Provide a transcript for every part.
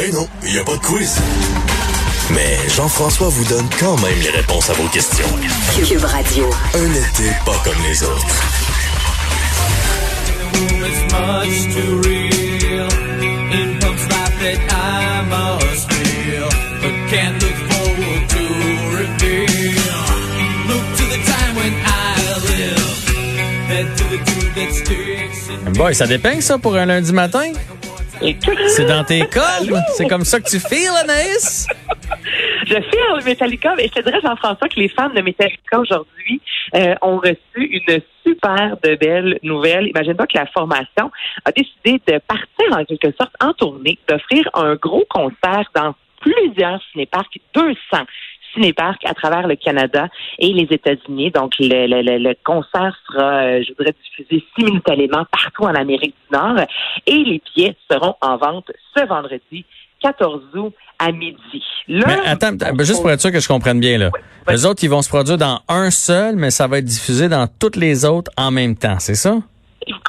Ben non, il n'y a pas de quiz. Mais Jean-François vous donne quand même les réponses à vos questions. Cube Radio. Un été pas comme les autres. It's much too real. In pumps life that I must feel, but can't look forward to reveal. Look to the time when I live, head to the tube that sticks in Boy, ça dépend ça pour un lundi matin. C'est dans tes codes. C'est comme ça que tu feels, Anaïs? Je file Metallica, mais je te dirais, Jean-François, que les fans de Metallica aujourd'hui euh, ont reçu une super de belle nouvelle. Imagine-toi que la formation a décidé de partir en quelque sorte en tournée, d'offrir un gros concert dans plusieurs cinéparcs, 200 cinéparcs à travers le Canada et les États-Unis. Donc, le, le, le, le concert sera, euh, je voudrais, diffusé simultanément partout en Amérique du Nord et les billets seront en vente ce vendredi 14 août à midi. Là, Mais attends, attends, ben, juste pour être sûr que je comprenne bien, là. Les autres, ils vont se produire dans un seul, mais ça va être diffusé dans toutes les autres en même temps, c'est ça?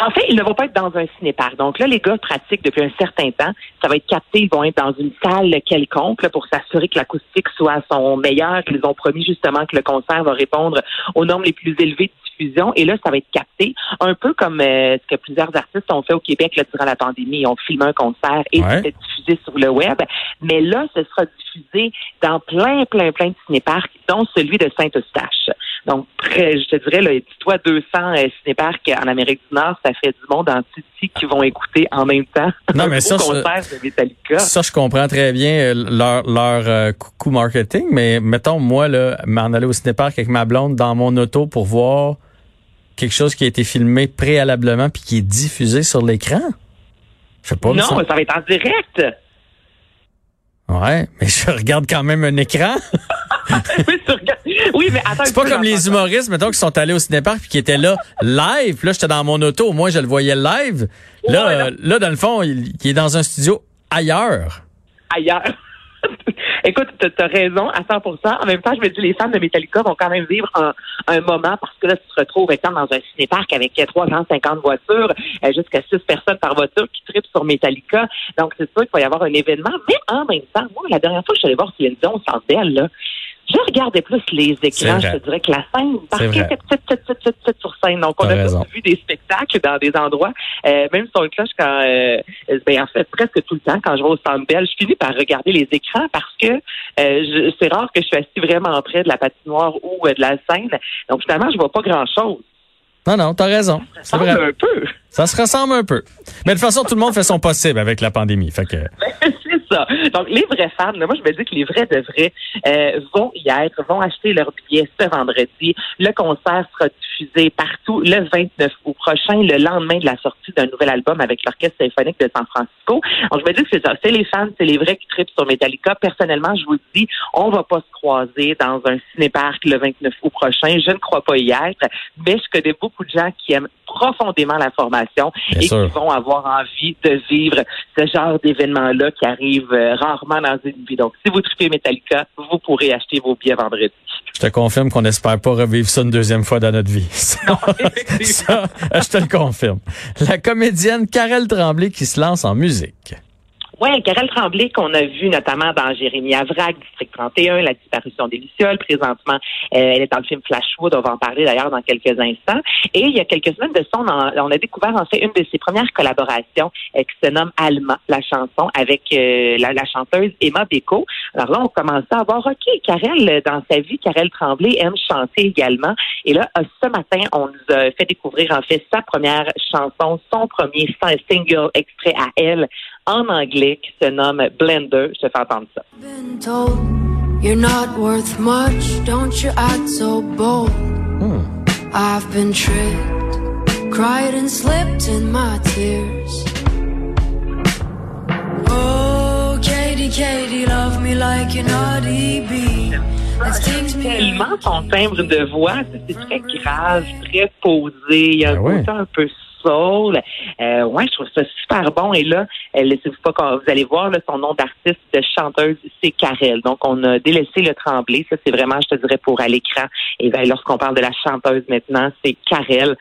En fait, ils ne vont pas être dans un cinéparc. Donc là, les gars pratiquent depuis un certain temps. Ça va être capté. Ils vont être dans une salle quelconque là, pour s'assurer que l'acoustique soit à son meilleur. Ils ont promis justement que le concert va répondre aux normes les plus élevées de diffusion. Et là, ça va être capté un peu comme euh, ce que plusieurs artistes ont fait au Québec là, durant la pandémie. Ils ont filmé un concert et Ouais. c'était diffusé sur le web. Mais là, ce sera diffusé dans plein, plein, plein de cinéparcs, dont celui de Saint-Eustache. Donc, près, je te dirais, là, dis-toi 200 euh, cinéparcs en Amérique du Nord, ça fait du monde en Titi qui vont écouter en même temps Non, mais ça, je- concert de Metallica. Ça, je comprends très bien euh, leur, leur euh, coup marketing, mais mettons, moi, là, m'en aller au cinépark avec ma blonde dans mon auto pour voir quelque chose qui a été filmé préalablement puis qui est diffusé sur l'écran? Je sais pas. non, ça- mais ça va être en direct. Ouais, mais je regarde quand même un écran. oui, mais attends. C'est pas comme les humoristes, mettons, qui sont allés au cinépark puis qui étaient là live. Là, j'étais dans mon auto. Moi, je le voyais live. Là, Ouais, euh, là, dans le fond, il, il est dans un studio ailleurs. ailleurs. Écoute, tu as raison à 100% En même temps, je me dis, les fans de Metallica vont quand même vivre un, un moment parce que là, tu te retrouves exemple, dans un cinéparc avec 350 voitures, euh, jusqu'à 6 personnes par voiture qui tripent sur Metallica. Donc, c'est sûr qu'il va y avoir un événement. Mais en même temps, moi, la dernière fois que je suis allée voir Céline Dion au Centre là, je regardais plus les écrans, je te dirais, que la scène, parce C'est qu'elle vrai. était petite, petite, petite, petite, petite sur scène. Donc, on a vu des spectacles dans des endroits, euh, même sur le cloche, quand, euh, ben, en fait, presque tout le temps, quand je vais au Centre Bell, je finis par regarder les écrans parce que euh, c'est rare que je suis assis vraiment près de la patinoire ou de la scène. Donc, finalement, je vois pas grand-chose. Non, non, t'as raison. Ça vrai. ressemble un peu. Ça se ressemble un peu. Mais de toute façon, tout le monde fait son possible avec la pandémie. Fait que, c'est ça. Donc, les vrais fans, là, moi, je me dis que les vrais de vrais euh, vont y être, vont acheter leurs billets ce vendredi. Le concert sera diffusé partout le 29 août prochain, le lendemain de la sortie d'un nouvel album avec l'Orchestre symphonique de San Francisco. Donc, je me dis que c'est ça. C'est les fans, c'est les vrais qui tripent sur Metallica. Personnellement, je vous le dis, on va pas se croiser dans un cinéparc le 29 août prochain. Je ne crois pas y être, mais je connais beaucoup de gens qui aiment profondément la formation Bien et sûr. qui vont avoir envie de vivre ce genre d'événement-là qui arrive euh, rarement dans une vie. Donc, si vous tripez Metallica, vous pourrez acheter vos billets vendredi. je te confirme qu'on n'espère pas revivre ça une deuxième fois dans notre vie. Ça, effectivement. ça, je te le confirme. La comédienne Karel Tremblay qui se lance en musique. Oui, Karel Tremblay, qu'on a vu notamment dans Jérémy Avrac, District 31, La disparition des Lucioles. Présentement, euh, elle est dans le film Flashwood. On va en parler d'ailleurs dans quelques instants. Et il y a quelques semaines de ça, on, a découvert en fait une de ses premières collaborations qui se nomme Alma, la chanson, avec euh, la, chanteuse Emma Beko. Alors là, on commençait à voir, OK, Karel, dans sa vie, Karel Tremblay aime chanter également. Et là, euh, ce matin, on nous a fait découvrir en fait sa première chanson, son premier single extrait à elle en anglais qui se nomme Blender. Je te fais entendre ça. been told you're not worth much, don't you act so bold? I've been tricked cried and slipped in my tears. Oh, Katie, Katie, love me like an RDB. That stings me. tellement son timbre de voix, c'est très grave, très posé, il y a un Ben côté un peu soul. Euh, ouais, je trouve ça super bon. Et là, euh, laissez-vous pas quand vous allez voir là, son nom d'artiste de chanteuse, c'est Karel. Donc, on a délaissé le tremblé. Ça, c'est vraiment, je te dirais, pour à l'écran. Et ben, lorsqu'on parle de la chanteuse maintenant, c'est Karel.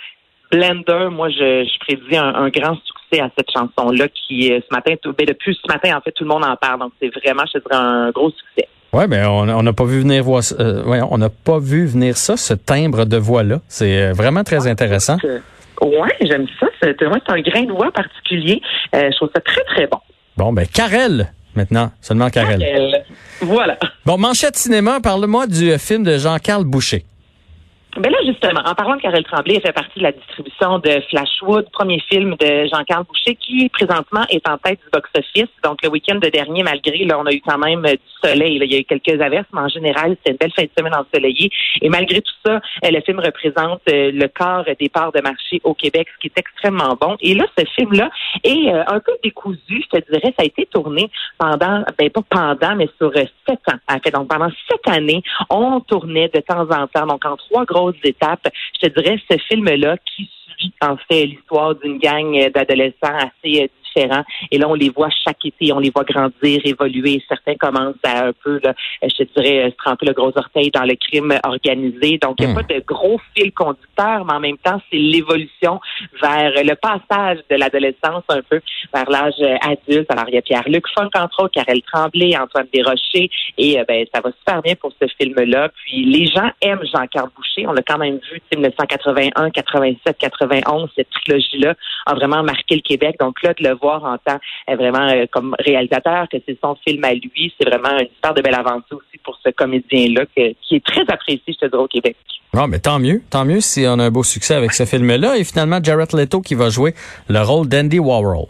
Blender, moi, je, je prédis un, un grand succès à cette chanson-là qui, euh, ce matin, tout, ben, depuis ce matin, en fait, tout le monde en parle. Donc, c'est vraiment, je te dirais, un gros succès. Ouais, ben on n'a pas vu venir voir, euh, ouais, on n'a pas vu venir ça, ce timbre de voix là. C'est euh, vraiment très intéressant. Euh, Ouais, j'aime ça. C'est ouais, un grain de voix particulier. Euh, je trouve ça très, très bon. Bon, ben Karel maintenant, seulement Karel. Elle. Voilà. Bon, manchette cinéma, parle-moi du film de Jean-Carl Boucher. Ben là, justement, en parlant de Karel Tremblay, elle fait partie de la distribution de Flashwood, premier film de Jean-Carl Boucher, qui présentement est en tête du box-office. Donc, le week-end de dernier, malgré, là, on a eu quand même euh, du soleil. là. Il y a eu quelques averses, mais en général, c'est une belle fin de semaine ensoleillée. Et malgré tout ça, euh, le film représente euh, le quart des parts de marché au Québec, ce qui est extrêmement bon. Et là, ce film-là est un peu décousu, je te dirais. Ça a été tourné pendant, ben pas pendant, mais sur sept ans. En fait, donc pendant sept années, on tournait de temps en temps, donc en trois Je te dirais ce film-là qui suit en fait l'histoire d'une gang d'adolescents assez euh, différents. Et là, on les voit chaque été, on les voit grandir, évoluer. Certains commencent à un peu, là, euh, je te dirais, euh, se tremper le gros orteil dans le crime organisé. Donc, il n'y a Hmm. pas de gros fil conducteur, mais en même temps, c'est l'évolution vers le passage de l'adolescence un peu vers l'âge euh, adulte. Alors, il y a Pierre-Luc Funk, entre autres, Karel Tremblay, Antoine Desrochers, et euh, ben, ça va super bien pour ce film-là. Puis, les gens aiment Jean-Carl Boucher. On l'a quand même vu, tu sais, 1981, 87, 91, cette trilogie-là a vraiment marqué le Québec. Donc là, de le voir en tant euh, vraiment euh, comme réalisateur, que c'est son film à lui, c'est vraiment une super de belle aventure aussi pour ce comédien-là, qui est très apprécié, je te dirais, au Québec. Non, mais tant mieux, tant mieux si on a un beau succès avec ce film-là. Et finalement, Jared Leto qui va jouer le rôle d'Andy Warhol.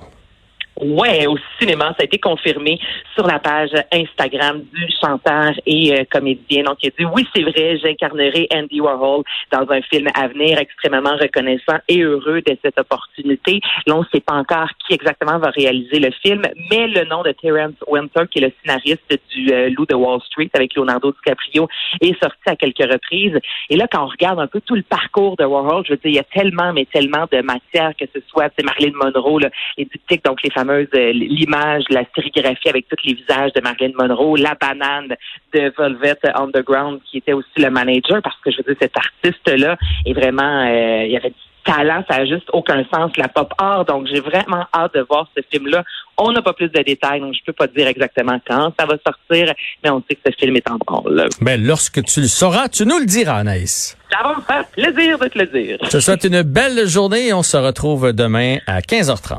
Ouais, au cinéma, ça a été confirmé sur la page Instagram du chanteur et euh, comédien. Donc, il a dit oui, c'est vrai, j'incarnerai Andy Warhol dans un film à venir, extrêmement reconnaissant et heureux de cette opportunité. Là, on ne sait pas encore qui exactement va réaliser le film, mais le nom de Terence Winter, qui est le scénariste du euh, Loup de Wall Street avec Leonardo DiCaprio, est sorti à quelques reprises. Et là, quand on regarde un peu tout le parcours de Warhol, je veux dire, il y a tellement, mais tellement de matière, que ce soit c'est Marilyn Monroe, là, les diptyques, donc les fameuses, euh, l'image, la sérigraphie avec tous les visages de Marilyn Monroe, la banane de Velvet Underground, qui était aussi le manager, parce que je veux dire, cet artiste-là est vraiment, euh, il y avait du talent, ça a juste aucun sens, la pop art. Donc, j'ai vraiment hâte de voir ce film-là. On n'a pas plus de détails, donc je peux pas te dire exactement quand ça va sortir, mais on sait que ce film est en branle. Ben, lorsque tu le sauras, tu nous le diras, Anaïs. Ça va me faire plaisir de te le dire. Je te souhaite une belle journée et on se retrouve demain à 15h30.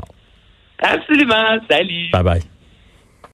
Absolument. Salut. Bye bye.